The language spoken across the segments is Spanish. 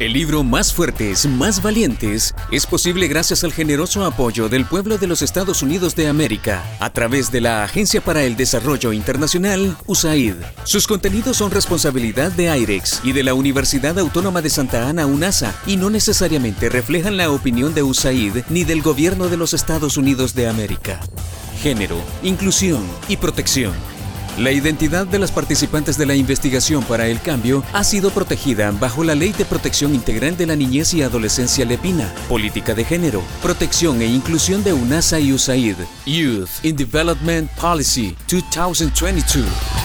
El libro Más fuertes, más valientes es posible gracias al generoso apoyo del pueblo de los Estados Unidos de América a través de la Agencia para el Desarrollo Internacional, USAID. Sus contenidos son responsabilidad de IREX y de la Universidad Autónoma de Santa Ana, UNASA, y no necesariamente reflejan la opinión de USAID ni del gobierno de los Estados Unidos de América. Género, inclusión y protección. La identidad de las participantes de la investigación para el cambio ha sido protegida bajo la Ley de Protección Integral de la Niñez y Adolescencia Lepina, Política de Género, Protección e Inclusión de UNASA y USAID, Youth in Development Policy 2022.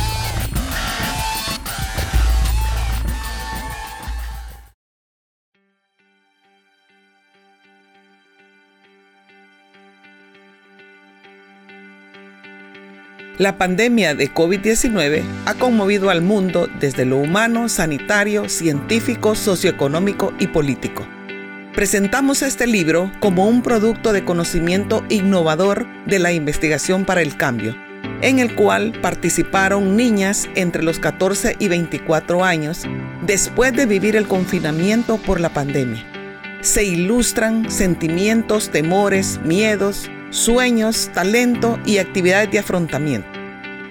La pandemia de COVID-19 ha conmovido al mundo desde lo humano, sanitario, científico, socioeconómico y político. Presentamos este libro como un producto de conocimiento innovador de la investigación para el cambio, en el cual participaron niñas entre los 14 y 24 años después de vivir el confinamiento por la pandemia. Se ilustran sentimientos, temores, miedos, sueños, talento y actividades de afrontamiento,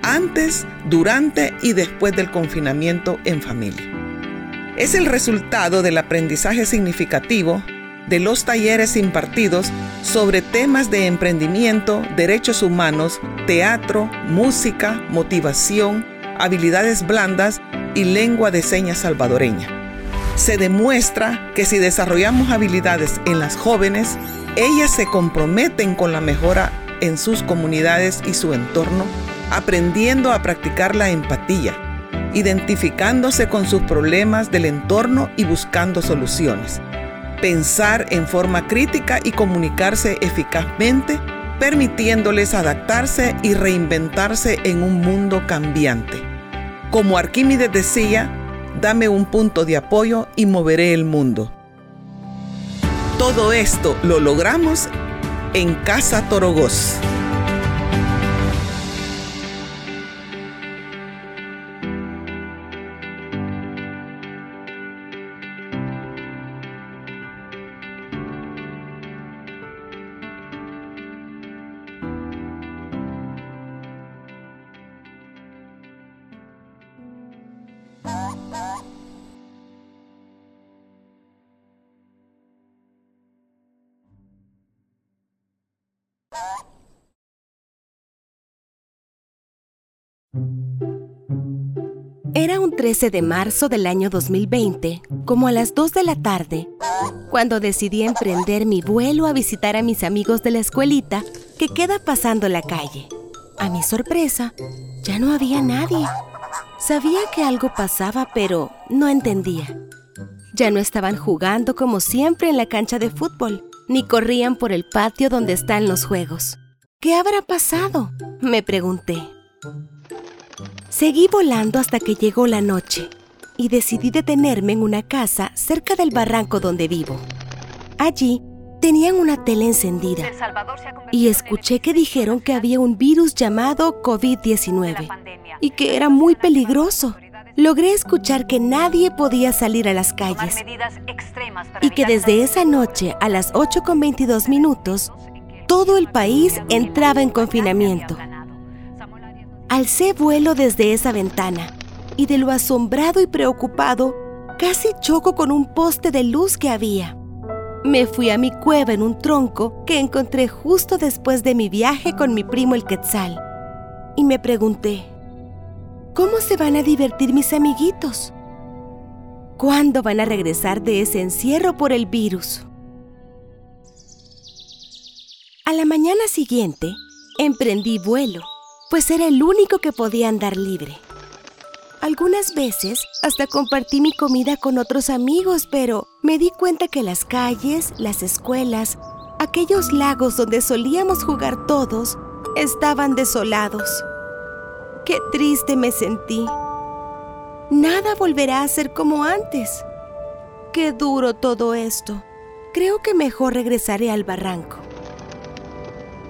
antes, durante y después del confinamiento en familia. Es el resultado del aprendizaje significativo de los talleres impartidos sobre temas de emprendimiento, derechos humanos, teatro, música, motivación, habilidades blandas y lengua de señas salvadoreña. Se demuestra que si desarrollamos habilidades en las jóvenes, ellas se comprometen con la mejora en sus comunidades y su entorno, aprendiendo a practicar la empatía, identificándose con sus problemas del entorno y buscando soluciones. Pensar en forma crítica y comunicarse eficazmente, permitiéndoles adaptarse y reinventarse en un mundo cambiante. Como Arquímedes decía, dame un punto de apoyo y moveré el mundo. Todo esto lo logramos en Casa Torogós. Era un 13 de marzo del año 2020, como a las 2 de la tarde, cuando decidí emprender mi vuelo a visitar a mis amigos de la escuelita que queda pasando la calle. A mi sorpresa, ya no había nadie. Sabía que algo pasaba, pero no entendía. Ya no estaban jugando como siempre en la cancha de fútbol, ni corrían por el patio donde están los juegos. ¿Qué habrá pasado? Me pregunté. Seguí volando hasta que llegó la noche y decidí detenerme en una casa cerca del barranco donde vivo. Allí tenían una tele encendida y escuché que dijeron que había un virus llamado COVID-19 y que era muy peligroso. Logré escuchar que nadie podía salir a las calles y que desde esa noche a las 8.22 minutos todo el país entraba en confinamiento. Alcé vuelo desde esa ventana y de lo asombrado y preocupado, casi choco con un poste de luz que había. Me fui a mi cueva en un tronco que encontré justo después de mi viaje con mi primo el Quetzal. Y me pregunté, ¿cómo se van a divertir mis amiguitos? ¿Cuándo van a regresar de ese encierro por el virus? A la mañana siguiente, emprendí vuelo pues era el único que podía andar libre. Algunas veces hasta compartí mi comida con otros amigos, pero me di cuenta que las calles, las escuelas, aquellos lagos donde solíamos jugar todos, estaban desolados. Qué triste me sentí. Nada volverá a ser como antes. Qué duro todo esto. Creo que mejor regresaré al barranco.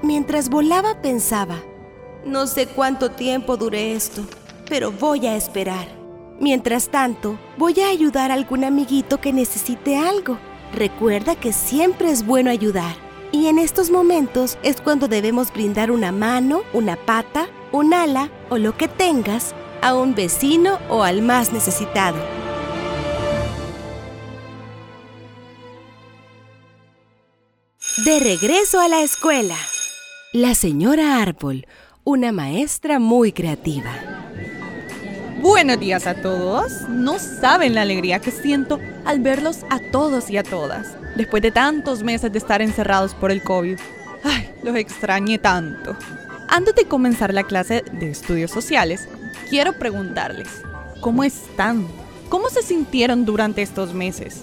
Mientras volaba pensaba, no sé cuánto tiempo dure esto, pero voy a esperar. Mientras tanto, voy a ayudar a algún amiguito que necesite algo. Recuerda que siempre es bueno ayudar. Y en estos momentos es cuando debemos brindar una mano, una pata, un ala o lo que tengas a un vecino o al más necesitado. De regreso a la escuela. La señora Árbol, una maestra muy creativa. Buenos días a todos. No saben la alegría que siento al verlos a todos y a todas, después de tantos meses de estar encerrados por el COVID. Ay, los extrañé tanto. Antes de comenzar la clase de estudios sociales, quiero preguntarles, ¿cómo están? ¿Cómo se sintieron durante estos meses?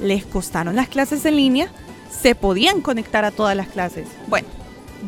¿Les costaron las clases en línea? ¿Se podían conectar a todas las clases? Bueno,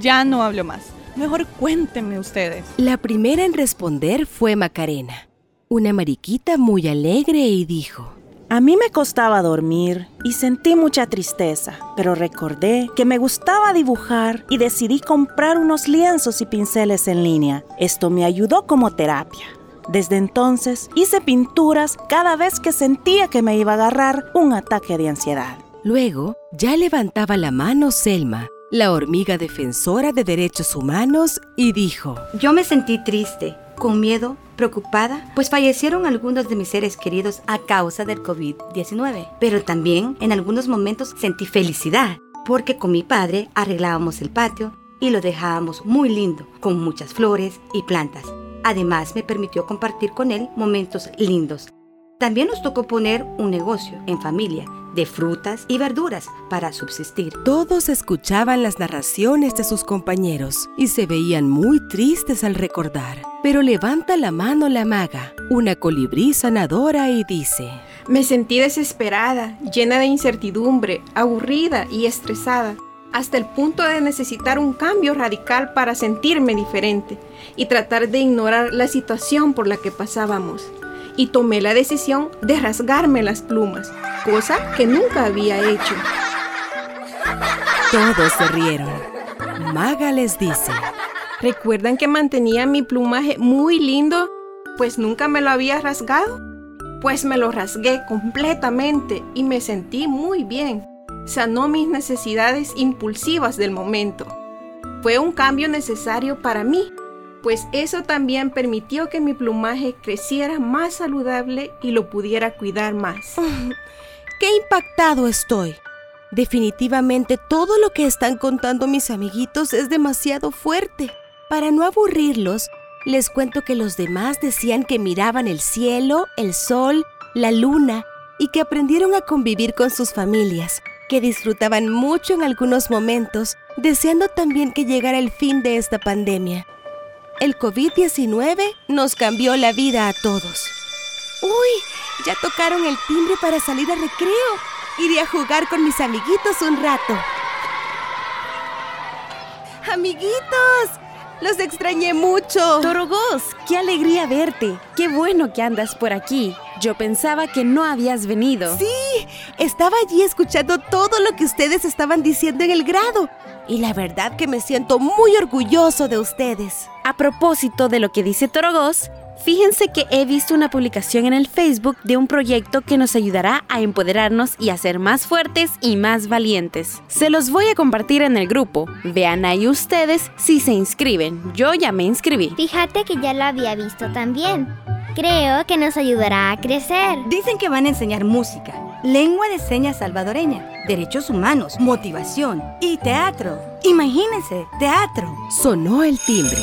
ya no hablo más. Mejor cuéntenme ustedes. La primera en responder fue Macarena, una mariquita muy alegre y dijo, a mí me costaba dormir y sentí mucha tristeza, pero recordé que me gustaba dibujar y decidí comprar unos lienzos y pinceles en línea. Esto me ayudó como terapia. Desde entonces hice pinturas cada vez que sentía que me iba a agarrar un ataque de ansiedad. Luego, ya levantaba la mano Selma, la hormiga defensora de derechos humanos, y dijo, Yo me sentí triste, con miedo, preocupada, pues fallecieron algunos de mis seres queridos a causa del COVID-19. Pero también en algunos momentos sentí felicidad, porque con mi padre arreglábamos el patio y lo dejábamos muy lindo, con muchas flores y plantas. Además me permitió compartir con él momentos lindos. También nos tocó poner un negocio en familia de frutas y verduras para subsistir. Todos escuchaban las narraciones de sus compañeros y se veían muy tristes al recordar. Pero levanta la mano la maga, una colibrí sanadora, y dice, Me sentí desesperada, llena de incertidumbre, aburrida y estresada hasta el punto de necesitar un cambio radical para sentirme diferente y tratar de ignorar la situación por la que pasábamos y tomé la decisión de rasgarme las plumas, cosa que nunca había hecho. Todos se rieron. Maga les dice, ¿recuerdan que mantenía mi plumaje muy lindo? Pues nunca me lo había rasgado. Pues me lo rasgué completamente y me sentí muy bien. Sanó mis necesidades impulsivas del momento. Fue un cambio necesario para mí pues eso también permitió que mi plumaje creciera más saludable y lo pudiera cuidar más. ¡Qué impactado estoy! Definitivamente todo lo que están contando mis amiguitos es demasiado fuerte. Para no aburrirlos, les cuento que los demás decían que miraban el cielo, el sol, la luna y que aprendieron a convivir con sus familias, que disfrutaban mucho en algunos momentos, deseando también que llegara el fin de esta pandemia el COVID-19 nos cambió la vida a todos. Uy, ya tocaron el timbre para salir a recreo. Iré a jugar con mis amiguitos un rato. Amiguitos, los extrañé mucho. Torogos, qué alegría verte. Qué bueno que andas por aquí. Yo pensaba que no habías venido. Sí, estaba allí escuchando todo lo que ustedes estaban diciendo en el grado. Y la verdad que me siento muy orgulloso de ustedes. A propósito de lo que dice Torogos, fíjense que he visto una publicación en el Facebook de un proyecto que nos ayudará a empoderarnos y a ser más fuertes y más valientes. Se los voy a compartir en el grupo. Vean ahí ustedes si se inscriben. Yo ya me inscribí. Fíjate que ya lo había visto también. Creo que nos ayudará a crecer. Dicen que van a enseñar música, lengua de señas salvadoreña, derechos humanos, motivación y teatro. Imagínense, teatro. Sonó el timbre.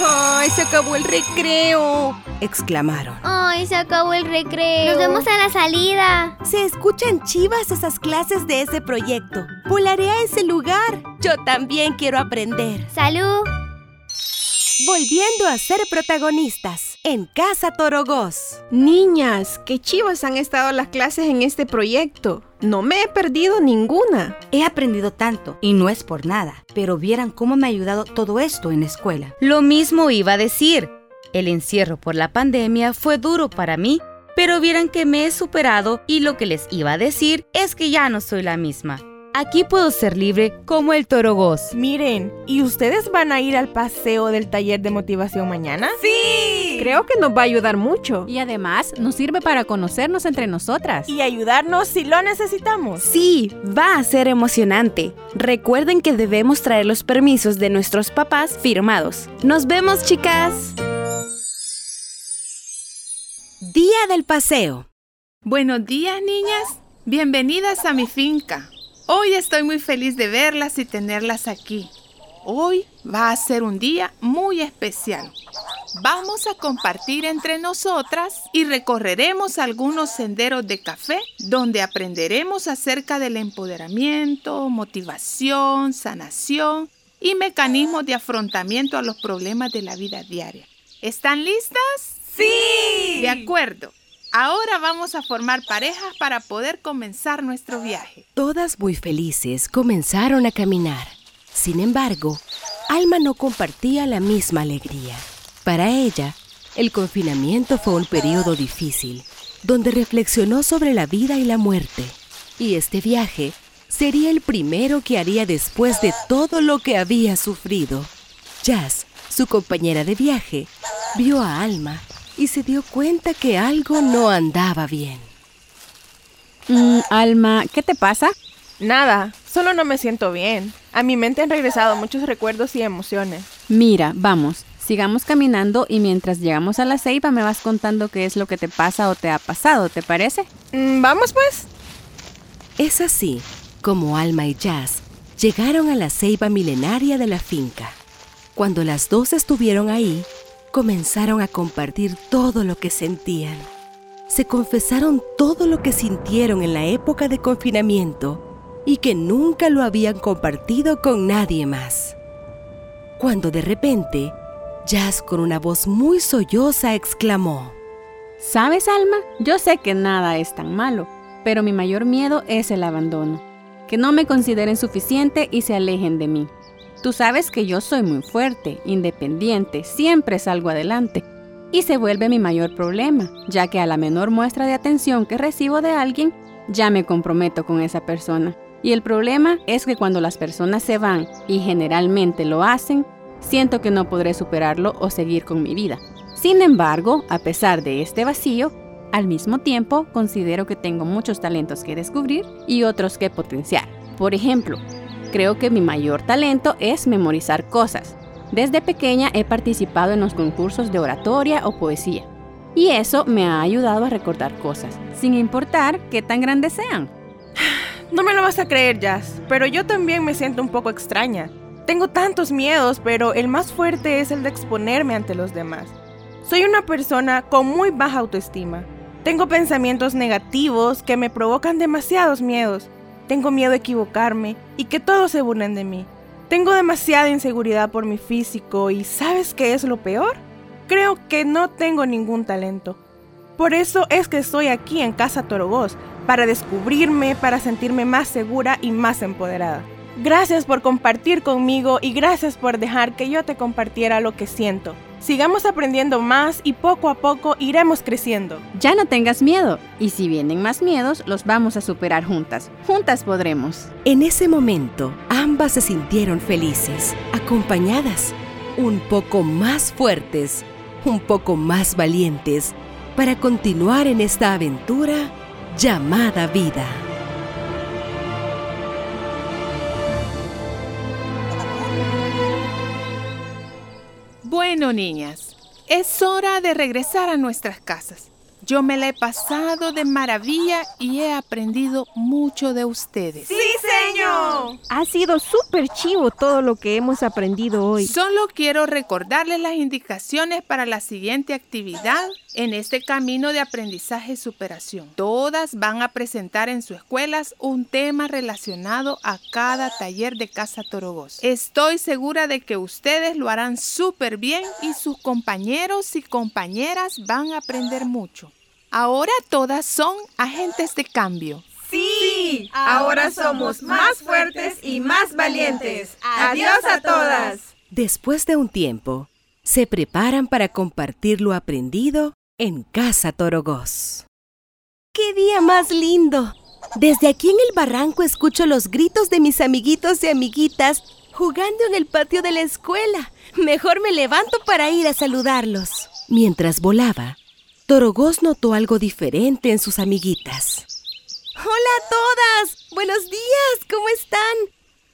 ¡Ay, se acabó el recreo! exclamaron. ¡Ay, se acabó el recreo! ¡Nos vemos a la salida! Se escuchan chivas esas clases de ese proyecto. Volaré a ese lugar. Yo también quiero aprender. ¡Salud! Volviendo a ser protagonistas en Casa Torogós. Niñas, qué chivas han estado las clases en este proyecto. No me he perdido ninguna. He aprendido tanto y no es por nada, pero vieran cómo me ha ayudado todo esto en la escuela. Lo mismo iba a decir. El encierro por la pandemia fue duro para mí, pero vieran que me he superado y lo que les iba a decir es que ya no soy la misma. Aquí puedo ser libre como el torogos. Miren, ¿y ustedes van a ir al paseo del taller de motivación mañana? ¡Sí! Creo que nos va a ayudar mucho. Y además nos sirve para conocernos entre nosotras. Y ayudarnos si lo necesitamos. Sí, va a ser emocionante. Recuerden que debemos traer los permisos de nuestros papás firmados. Nos vemos, chicas. Día del paseo. Buenos días, niñas. Bienvenidas a mi finca. Hoy estoy muy feliz de verlas y tenerlas aquí. Hoy va a ser un día muy especial. Vamos a compartir entre nosotras y recorreremos algunos senderos de café donde aprenderemos acerca del empoderamiento, motivación, sanación y mecanismos de afrontamiento a los problemas de la vida diaria. ¿Están listas? Sí. De acuerdo. Ahora vamos a formar parejas para poder comenzar nuestro viaje. Todas muy felices comenzaron a caminar. Sin embargo, Alma no compartía la misma alegría. Para ella, el confinamiento fue un periodo difícil, donde reflexionó sobre la vida y la muerte. Y este viaje sería el primero que haría después de todo lo que había sufrido. Jazz, su compañera de viaje, vio a Alma y se dio cuenta que algo no andaba bien. Mm, Alma, ¿qué te pasa? Nada, solo no me siento bien. A mi mente han regresado muchos recuerdos y emociones. Mira, vamos, sigamos caminando y mientras llegamos a la ceiba me vas contando qué es lo que te pasa o te ha pasado, ¿te parece? Mm, Vamos pues. Es así como Alma y Jazz llegaron a la ceiba milenaria de la finca. Cuando las dos estuvieron ahí, comenzaron a compartir todo lo que sentían. Se confesaron todo lo que sintieron en la época de confinamiento y que nunca lo habían compartido con nadie más. Cuando de repente, Jazz con una voz muy solloza exclamó, ¿Sabes, Alma? Yo sé que nada es tan malo, pero mi mayor miedo es el abandono. Que no me consideren suficiente y se alejen de mí. Tú sabes que yo soy muy fuerte, independiente, siempre salgo adelante. Y se vuelve mi mayor problema, ya que a la menor muestra de atención que recibo de alguien, ya me comprometo con esa persona. Y el problema es que cuando las personas se van, y generalmente lo hacen, siento que no podré superarlo o seguir con mi vida. Sin embargo, a pesar de este vacío, al mismo tiempo considero que tengo muchos talentos que descubrir y otros que potenciar. Por ejemplo, creo que mi mayor talento es memorizar cosas. Desde pequeña he participado en los concursos de oratoria o poesía. Y eso me ha ayudado a recordar cosas, sin importar qué tan grandes sean. No me lo vas a creer, Jazz, pero yo también me siento un poco extraña. Tengo tantos miedos, pero el más fuerte es el de exponerme ante los demás. Soy una persona con muy baja autoestima. Tengo pensamientos negativos que me provocan demasiados miedos. Tengo miedo a equivocarme y que todos se burlen de mí. Tengo demasiada inseguridad por mi físico y ¿sabes qué es lo peor? Creo que no tengo ningún talento. Por eso es que estoy aquí en Casa Torogós, para descubrirme, para sentirme más segura y más empoderada. Gracias por compartir conmigo y gracias por dejar que yo te compartiera lo que siento. Sigamos aprendiendo más y poco a poco iremos creciendo. Ya no tengas miedo, y si vienen más miedos, los vamos a superar juntas. Juntas podremos. En ese momento, ambas se sintieron felices, acompañadas, un poco más fuertes, un poco más valientes, para continuar en esta aventura llamada vida. Bueno, niñas, es hora de regresar a nuestras casas. Yo me la he pasado de maravilla y he aprendido mucho de ustedes. ¡Sí, Ha sido súper chivo todo lo que hemos aprendido hoy. Solo quiero recordarles las indicaciones para la siguiente actividad en este camino de aprendizaje y superación. Todas van a presentar en sus escuelas un tema relacionado a cada taller de Casa Torogos. Estoy segura de que ustedes lo harán súper bien y sus compañeros y compañeras van a aprender mucho. Ahora todas son agentes de cambio. Sí, ahora somos más fuertes y más valientes. Adiós a todas. Después de un tiempo, se preparan para compartir lo aprendido en Casa Torogós. ¡Qué día más lindo! Desde aquí en el barranco escucho los gritos de mis amiguitos y amiguitas jugando en el patio de la escuela. Mejor me levanto para ir a saludarlos. Mientras volaba, Torogos notó algo diferente en sus amiguitas. Hola a todas. Buenos días. ¿Cómo están?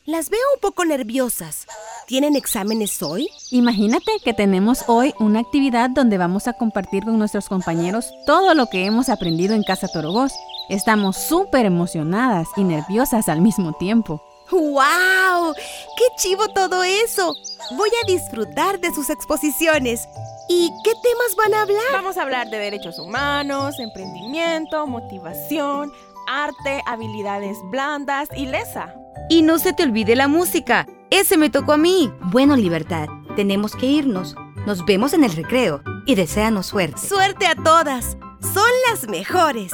Las veo un poco nerviosas. ¿Tienen exámenes hoy? Imagínate que tenemos hoy una actividad donde vamos a compartir con nuestros compañeros todo lo que hemos aprendido en Casa Torogos. Estamos súper emocionadas y nerviosas al mismo tiempo. ¡Wow! ¡Qué chivo todo eso! Voy a disfrutar de sus exposiciones. ¿Y qué temas van a hablar? Vamos a hablar de derechos humanos, emprendimiento, motivación, arte, habilidades blandas y lesa. Y no se te olvide la música. Ese me tocó a mí. Bueno, Libertad, tenemos que irnos. Nos vemos en el recreo y deséanos suerte. Suerte a todas. Son las mejores.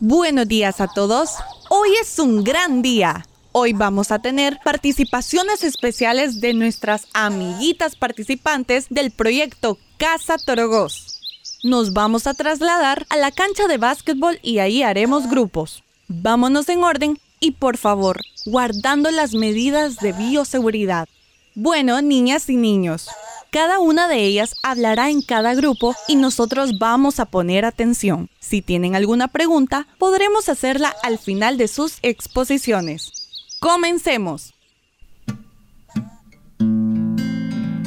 Buenos días a todos. Hoy es un gran día. Hoy vamos a tener participaciones especiales de nuestras amiguitas participantes del proyecto Casa Torogos. Nos vamos a trasladar a la cancha de básquetbol y ahí haremos grupos. Vámonos en orden y por favor, guardando las medidas de bioseguridad. Bueno, niñas y niños, cada una de ellas hablará en cada grupo y nosotros vamos a poner atención. Si tienen alguna pregunta, podremos hacerla al final de sus exposiciones. Comencemos.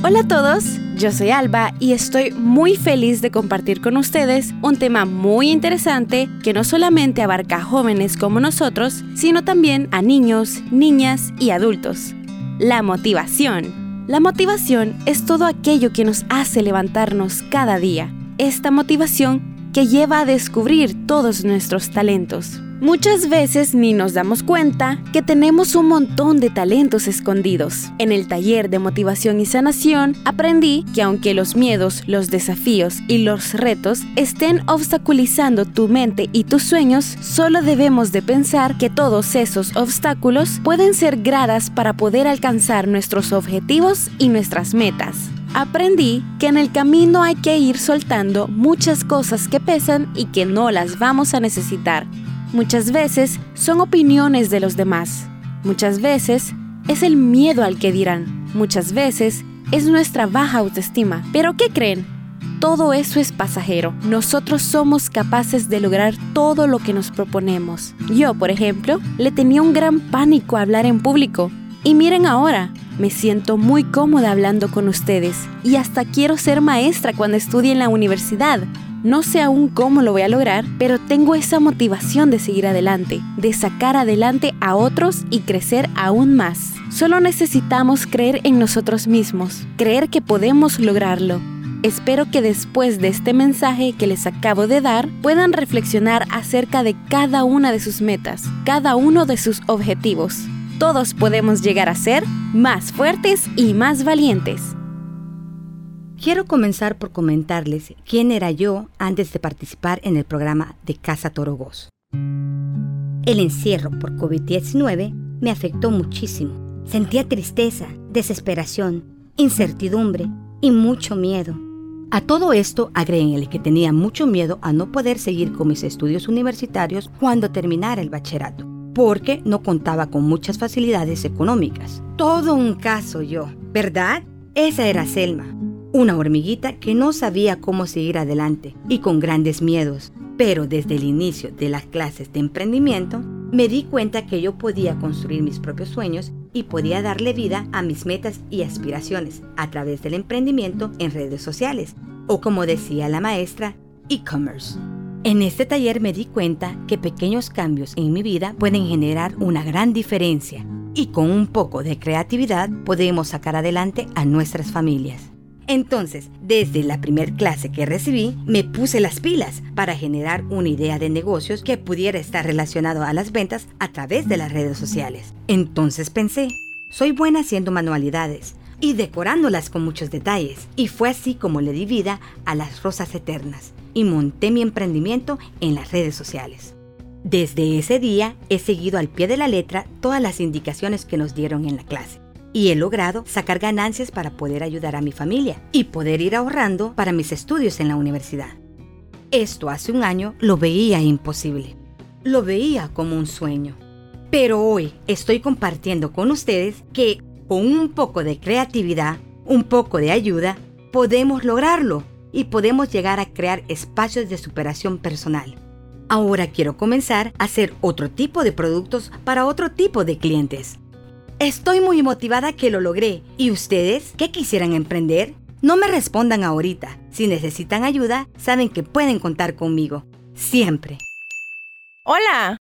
Hola a todos, yo soy Alba y estoy muy feliz de compartir con ustedes un tema muy interesante que no solamente abarca a jóvenes como nosotros, sino también a niños, niñas y adultos. La motivación. La motivación es todo aquello que nos hace levantarnos cada día. Esta motivación que lleva a descubrir todos nuestros talentos. Muchas veces ni nos damos cuenta que tenemos un montón de talentos escondidos. En el taller de motivación y sanación aprendí que aunque los miedos, los desafíos y los retos estén obstaculizando tu mente y tus sueños, solo debemos de pensar que todos esos obstáculos pueden ser gradas para poder alcanzar nuestros objetivos y nuestras metas. Aprendí que en el camino hay que ir soltando muchas cosas que pesan y que no las vamos a necesitar Muchas veces son opiniones de los demás. Muchas veces es el miedo al que dirán. Muchas veces es nuestra baja autoestima. Pero ¿qué creen? Todo eso es pasajero. Nosotros somos capaces de lograr todo lo que nos proponemos. Yo, por ejemplo, le tenía un gran pánico a hablar en público. Y miren ahora, me siento muy cómoda hablando con ustedes y hasta quiero ser maestra cuando estudie en la universidad. No sé aún cómo lo voy a lograr, pero tengo esa motivación de seguir adelante, de sacar adelante a otros y crecer aún más. Solo necesitamos creer en nosotros mismos, creer que podemos lograrlo. Espero que después de este mensaje que les acabo de dar puedan reflexionar acerca de cada una de sus metas, cada uno de sus objetivos. Todos podemos llegar a ser más fuertes y más valientes. Quiero comenzar por comentarles quién era yo antes de participar en el programa de Casa Torogos. El encierro por COVID-19 me afectó muchísimo. Sentía tristeza, desesperación, incertidumbre y mucho miedo. A todo esto agréguenle que tenía mucho miedo a no poder seguir con mis estudios universitarios cuando terminara el bachillerato, porque no contaba con muchas facilidades económicas. Todo un caso yo, ¿verdad? Esa era Selma, una hormiguita que no sabía cómo seguir adelante y con grandes miedos. Pero desde el inicio de las clases de emprendimiento, me di cuenta que yo podía construir mis propios sueños y podía darle vida a mis metas y aspiraciones a través del emprendimiento en redes sociales, o como decía la maestra, e-commerce. En este taller me di cuenta que pequeños cambios en mi vida pueden generar una gran diferencia y con un poco de creatividad podemos sacar adelante a nuestras familias. Entonces, desde la primer clase que recibí, me puse las pilas para generar una idea de negocios que pudiera estar relacionado a las ventas a través de las redes sociales. Entonces pensé, soy buena haciendo manualidades y decorándolas con muchos detalles. Y fue así como le di vida a las rosas eternas y monté mi emprendimiento en las redes sociales. Desde ese día he seguido al pie de la letra todas las indicaciones que nos dieron en la clase y he logrado sacar ganancias para poder ayudar a mi familia y poder ir ahorrando para mis estudios en la universidad. Esto hace un año lo veía imposible. Lo veía como un sueño. Pero hoy estoy compartiendo con ustedes que con un poco de creatividad, un poco de ayuda, podemos lograrlo y podemos llegar a crear espacios de superación personal. Ahora quiero comenzar a hacer otro tipo de productos para otro tipo de clientes. Estoy muy motivada que lo logré. ¿Y ustedes qué quisieran emprender? No me respondan ahorita. Si necesitan ayuda, saben que pueden contar conmigo. Siempre. Hola,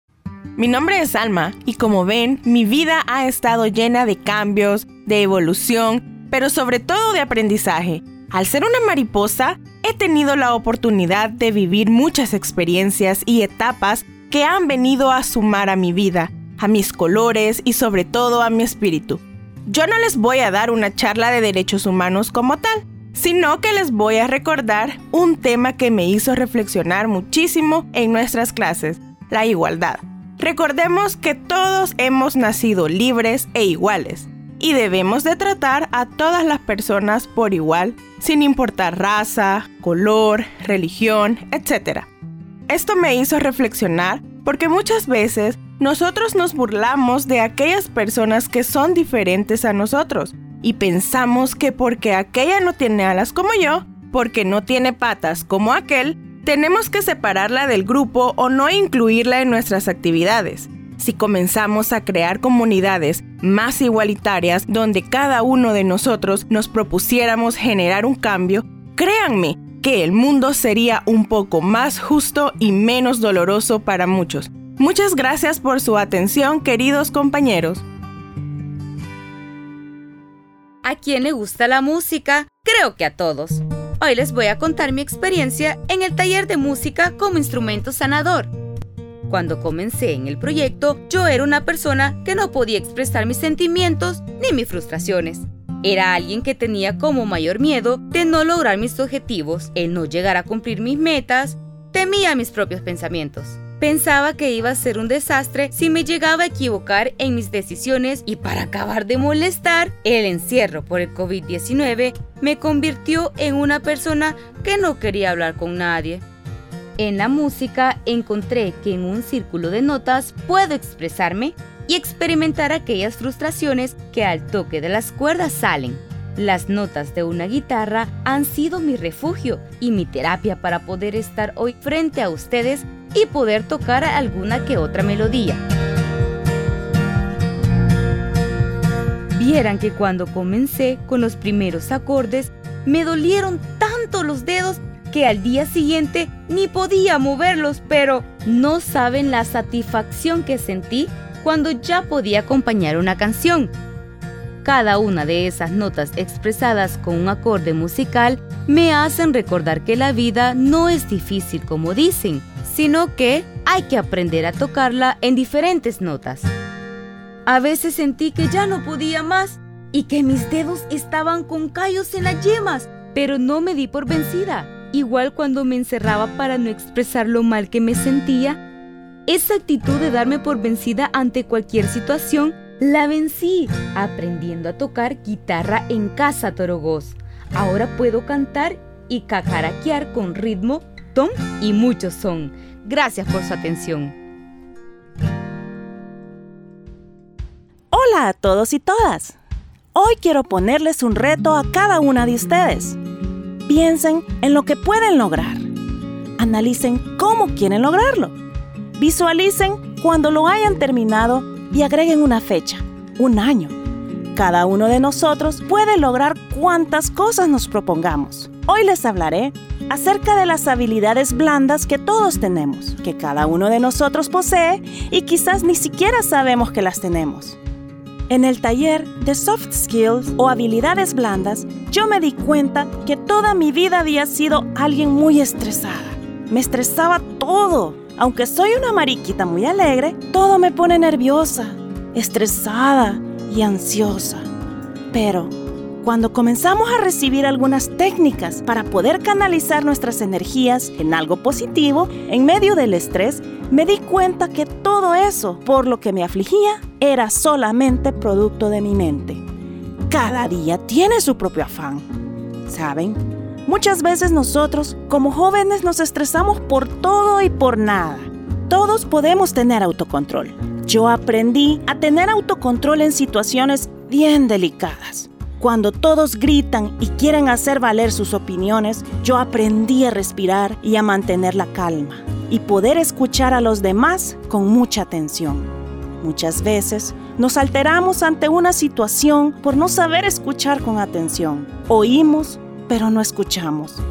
mi nombre es Alma y como ven, mi vida ha estado llena de cambios, de evolución, pero sobre todo de aprendizaje. Al ser una mariposa, he tenido la oportunidad de vivir muchas experiencias y etapas que han venido a sumar a mi vida, a mis colores y sobre todo a mi espíritu. Yo no les voy a dar una charla de derechos humanos como tal, sino que les voy a recordar un tema que me hizo reflexionar muchísimo en nuestras clases, la igualdad. Recordemos que todos hemos nacido libres e iguales y debemos de tratar a todas las personas por igual, sin importar raza, color, religión, etc. Esto me hizo reflexionar porque muchas veces nosotros nos burlamos de aquellas personas que son diferentes a nosotros y pensamos que porque aquella no tiene alas como yo, porque no tiene patas como aquel, tenemos que separarla del grupo o no incluirla en nuestras actividades. Si comenzamos a crear comunidades más igualitarias donde cada uno de nosotros nos propusiéramos generar un cambio, créanme que el mundo sería un poco más justo y menos doloroso para muchos. Muchas gracias por su atención, queridos compañeros. ¿A quién le gusta la música? Creo que a todos. Hoy les voy a contar mi experiencia en el taller de música como instrumento sanador. Cuando comencé en el proyecto, yo era una persona que no podía expresar mis sentimientos ni mis frustraciones. Era alguien que tenía como mayor miedo de no lograr mis objetivos, el no llegar a cumplir mis metas, temía mis propios pensamientos. Pensaba que iba a ser un desastre si me llegaba a equivocar en mis decisiones y para acabar de molestar, el encierro por el COVID-19 me convirtió en una persona que no quería hablar con nadie. En la música encontré que en un círculo de notas puedo expresarme y experimentar aquellas frustraciones que al toque de las cuerdas salen. Las notas de una guitarra han sido mi refugio y mi terapia para poder estar hoy frente a ustedes y poder tocar alguna que otra melodía. Vieran que cuando comencé con los primeros acordes, me dolieron tanto los dedos que al día siguiente ni podía moverlos, pero no saben la satisfacción que sentí cuando ya podía acompañar una canción. Cada una de esas notas expresadas con un acorde musical me hacen recordar que la vida no es difícil como dicen, sino que hay que aprender a tocarla en diferentes notas. A veces sentí que ya no podía más y que mis dedos estaban con callos en las yemas, pero no me di por vencida. Igual cuando me encerraba para no expresar lo mal que me sentía, esa actitud de darme por vencida ante cualquier situación, la vencí aprendiendo a tocar guitarra en casa Torogos. Ahora puedo cantar y cacaraquear con ritmo Y muchos son. Gracias por su atención. Hola a todos y todas. Hoy quiero ponerles un reto a cada una de ustedes. Piensen en lo que pueden lograr. Analicen cómo quieren lograrlo. Visualicen cuando lo hayan terminado y agreguen una fecha, un año. Cada uno de nosotros puede lograr cuantas cosas nos propongamos. Hoy les hablaré acerca de las habilidades blandas que todos tenemos, que cada uno de nosotros posee y quizás ni siquiera sabemos que las tenemos. En el taller de Soft Skills o habilidades blandas, yo me di cuenta que toda mi vida había sido alguien muy estresada. Me estresaba todo. Aunque soy una mariquita muy alegre, todo me pone nerviosa, estresada y ansiosa. Pero cuando comenzamos a recibir algunas técnicas para poder canalizar nuestras energías en algo positivo en medio del estrés, me di cuenta que todo eso por lo que me afligía era solamente producto de mi mente. cada día tiene su propio afán. ¿Saben? Muchas veces nosotros, como jóvenes, nos estresamos por todo y por nada. Todos podemos tener autocontrol. Yo aprendí a tener autocontrol en situaciones bien delicadas. Cuando todos gritan y quieren hacer valer sus opiniones, yo aprendí a respirar y a mantener la calma y poder escuchar a los demás con mucha atención. Muchas veces nos alteramos ante una situación por no saber escuchar con atención. Oímos, pero no escuchamos.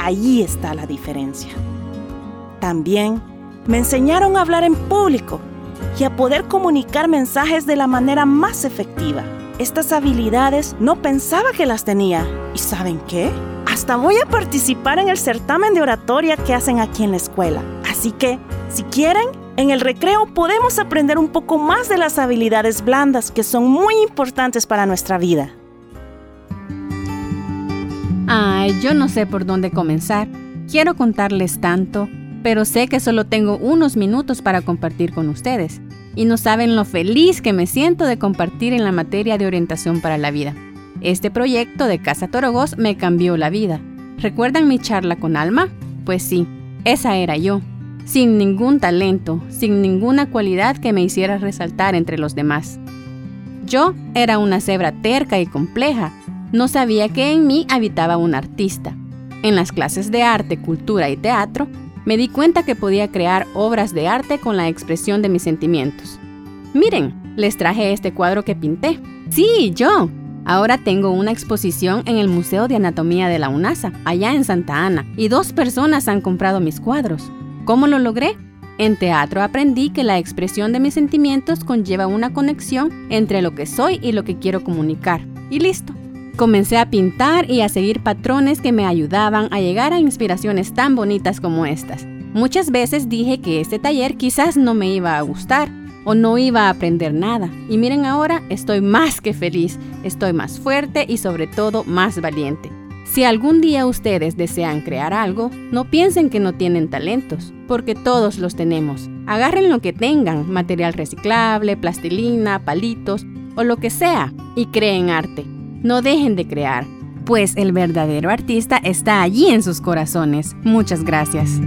Allí está la diferencia. También me enseñaron a hablar en público y a poder comunicar mensajes de la manera más efectiva. Estas habilidades no pensaba que las tenía. ¿Y saben qué? Hasta voy a participar en el certamen de oratoria que hacen aquí en la escuela. Así que, si quieren, en el recreo podemos aprender un poco más de las habilidades blandas que son muy importantes para nuestra vida. Ay, yo no sé por dónde comenzar. Quiero contarles tanto, pero sé que solo tengo unos minutos para compartir con ustedes y no saben lo feliz que me siento de compartir en la materia de orientación para la vida. Este proyecto de Casa Torogos me cambió la vida. ¿Recuerdan mi charla con Alma? Pues sí, esa era yo, sin ningún talento, sin ninguna cualidad que me hiciera resaltar entre los demás. Yo era una cebra terca y compleja, no sabía que en mí habitaba un artista. En las clases de arte, cultura y teatro, me di cuenta que podía crear obras de arte con la expresión de mis sentimientos. Miren, les traje este cuadro que pinté. Sí, yo. Ahora tengo una exposición en el Museo de Anatomía de la UNASA, allá en Santa Ana, y dos personas han comprado mis cuadros. ¿Cómo lo logré? En teatro aprendí que la expresión de mis sentimientos conlleva una conexión entre lo que soy y lo que quiero comunicar. Y listo. Comencé a pintar y a seguir patrones que me ayudaban a llegar a inspiraciones tan bonitas como estas. Muchas veces dije que este taller quizás no me iba a gustar o no iba a aprender nada. Y miren ahora, estoy más que feliz, estoy más fuerte y sobre todo más valiente. Si algún día ustedes desean crear algo, no piensen que no tienen talentos, porque todos los tenemos. Agarren lo que tengan, material reciclable, plastilina, palitos o lo que sea, y creen arte. No dejen de crear, pues el verdadero artista está allí en sus corazones. Muchas gracias.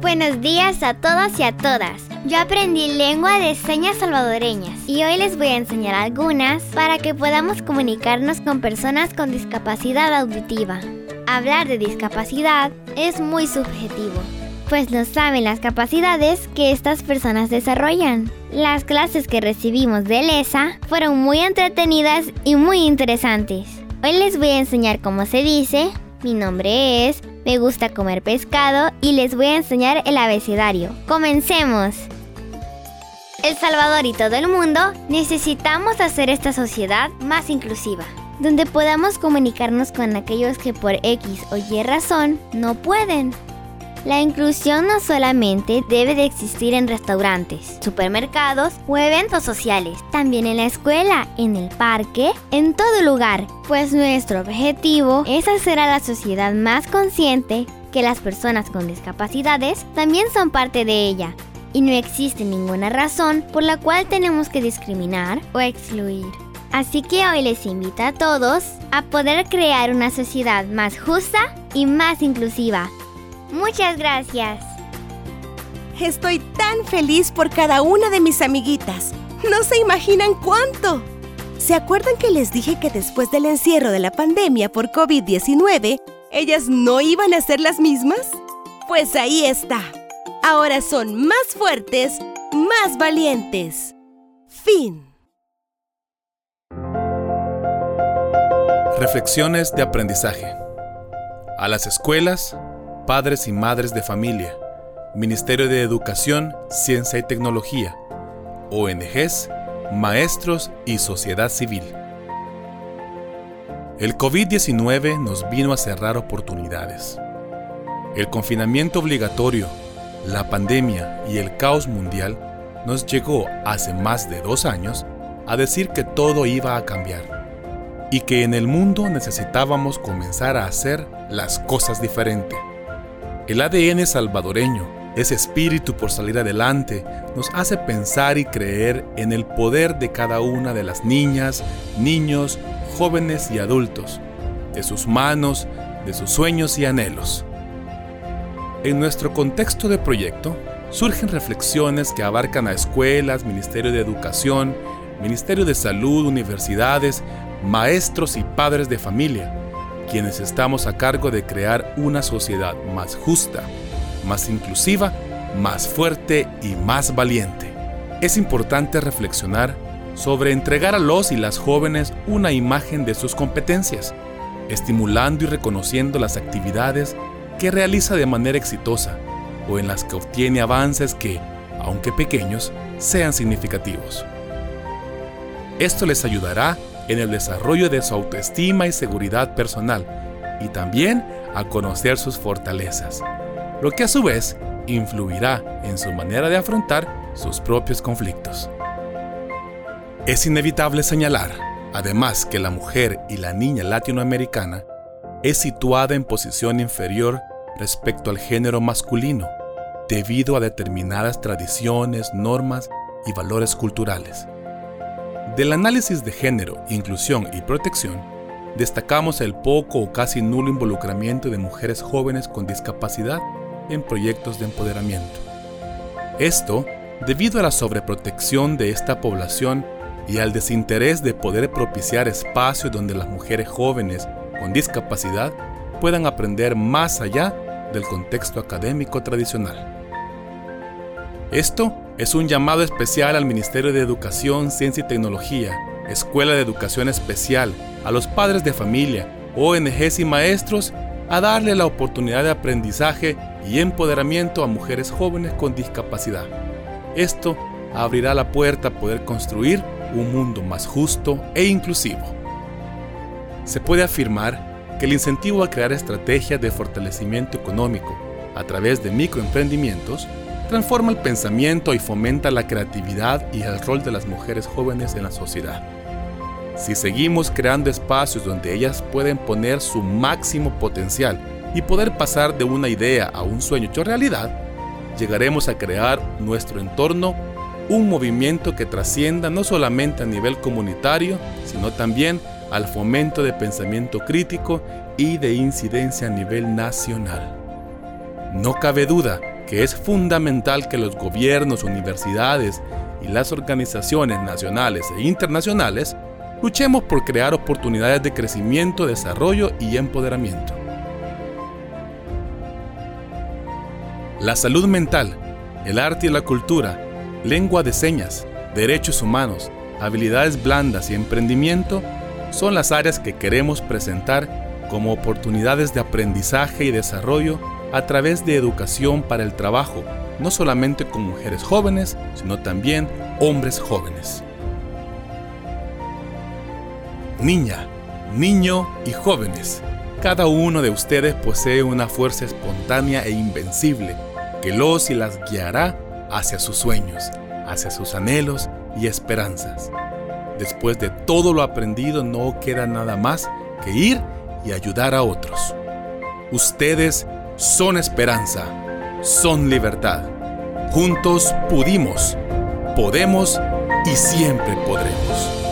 Buenos días a todos y a todas. Yo aprendí lengua de señas salvadoreñas y hoy les voy a enseñar algunas para que podamos comunicarnos con personas con discapacidad auditiva. Hablar de discapacidad es muy subjetivo pues no saben las capacidades que estas personas desarrollan. Las clases que recibimos de LESA fueron muy entretenidas y muy interesantes. Hoy les voy a enseñar cómo se dice, mi nombre es, me gusta comer pescado y les voy a enseñar el abecedario. ¡Comencemos! El Salvador y todo el mundo necesitamos hacer esta sociedad más inclusiva, donde podamos comunicarnos con aquellos que por X o Y razón no pueden. La inclusión no solamente debe de existir en restaurantes, supermercados o eventos sociales, también en la escuela, en el parque, en todo lugar, pues nuestro objetivo es hacer a la sociedad más consciente que las personas con discapacidades también son parte de ella y no existe ninguna razón por la cual tenemos que discriminar o excluir. Así que hoy les invito a todos a poder crear una sociedad más justa y más inclusiva Muchas gracias. Estoy tan feliz por cada una de mis amiguitas. No se imaginan cuánto. ¿Se acuerdan que les dije que después del encierro de la pandemia por COVID-19, ellas no iban a ser las mismas? Pues ahí está. Ahora son más fuertes, más valientes. Fin. Reflexiones de aprendizaje. A las escuelas, padres y madres de familia, Ministerio de Educación, Ciencia y Tecnología, ONGs, maestros y sociedad civil. El COVID-19 nos vino a cerrar oportunidades. El confinamiento obligatorio, la pandemia y el caos mundial nos llegó hace más de dos años a decir que todo iba a cambiar y que en el mundo necesitábamos comenzar a hacer las cosas diferentes. El ADN salvadoreño Ese espíritu por salir adelante nos hace pensar y creer en el poder de cada una de las niñas, niños, jóvenes y adultos, de sus manos, de sus sueños y anhelos. En nuestro contexto de proyecto, surgen reflexiones que abarcan a escuelas, Ministerio de Educación, Ministerio de Salud, universidades, maestros y padres de familia, quienes estamos a cargo de crear una sociedad más justa, más inclusiva, más fuerte y más valiente. Es importante reflexionar sobre entregar a los y las jóvenes una imagen de sus competencias, estimulando y reconociendo las actividades que realiza de manera exitosa o en las que obtiene avances que, aunque pequeños, sean significativos. Esto les ayudará en el desarrollo de su autoestima y seguridad personal y también a conocer sus fortalezas, lo que a su vez influirá en su manera de afrontar sus propios conflictos. Es inevitable señalar, además, que la mujer y la niña latinoamericana es situada en posición inferior respecto al género masculino, debido a determinadas tradiciones, normas y valores culturales. Del análisis de género, inclusión y protección, destacamos el poco o casi nulo involucramiento de mujeres jóvenes con discapacidad en proyectos de empoderamiento. Esto debido a la sobreprotección de esta población y al desinterés de poder propiciar espacios donde las mujeres jóvenes con discapacidad puedan aprender más allá del contexto académico tradicional. Esto es un llamado especial al Ministerio de Educación, Ciencia y Tecnología, Escuela de Educación Especial, a los padres de familia, ONGs y maestros a darle la oportunidad de aprendizaje y empoderamiento a mujeres jóvenes con discapacidad. Esto abrirá la puerta a poder construir un mundo más justo e inclusivo. Se puede afirmar que el incentivo a crear estrategias de fortalecimiento económico a través de microemprendimientos transforma el pensamiento y fomenta la creatividad y el rol de las mujeres jóvenes en la sociedad. Si seguimos creando espacios donde ellas pueden poner su máximo potencial y poder pasar de una idea a un sueño hecho realidad, llegaremos a crear nuestro entorno un movimiento que trascienda no solamente a nivel comunitario, sino también al fomento de pensamiento crítico y de incidencia a nivel nacional. No cabe duda que es fundamental que los gobiernos, universidades y las organizaciones nacionales e internacionales luchemos por crear oportunidades de crecimiento, desarrollo y empoderamiento. La salud mental, el arte y la cultura, lengua de señas, derechos humanos, habilidades blandas y emprendimiento son las áreas que queremos presentar como oportunidades de aprendizaje y desarrollo a través de educación para el trabajo, no solamente con mujeres jóvenes, sino también hombres jóvenes. Niña, niño y jóvenes, cada uno de ustedes posee una fuerza espontánea e invencible que los y las guiará hacia sus sueños, hacia sus anhelos y esperanzas. Después de todo lo aprendido no queda nada más que ir y ayudar a otros. Ustedes son esperanza, son libertad. Juntos pudimos, podemos y siempre podremos.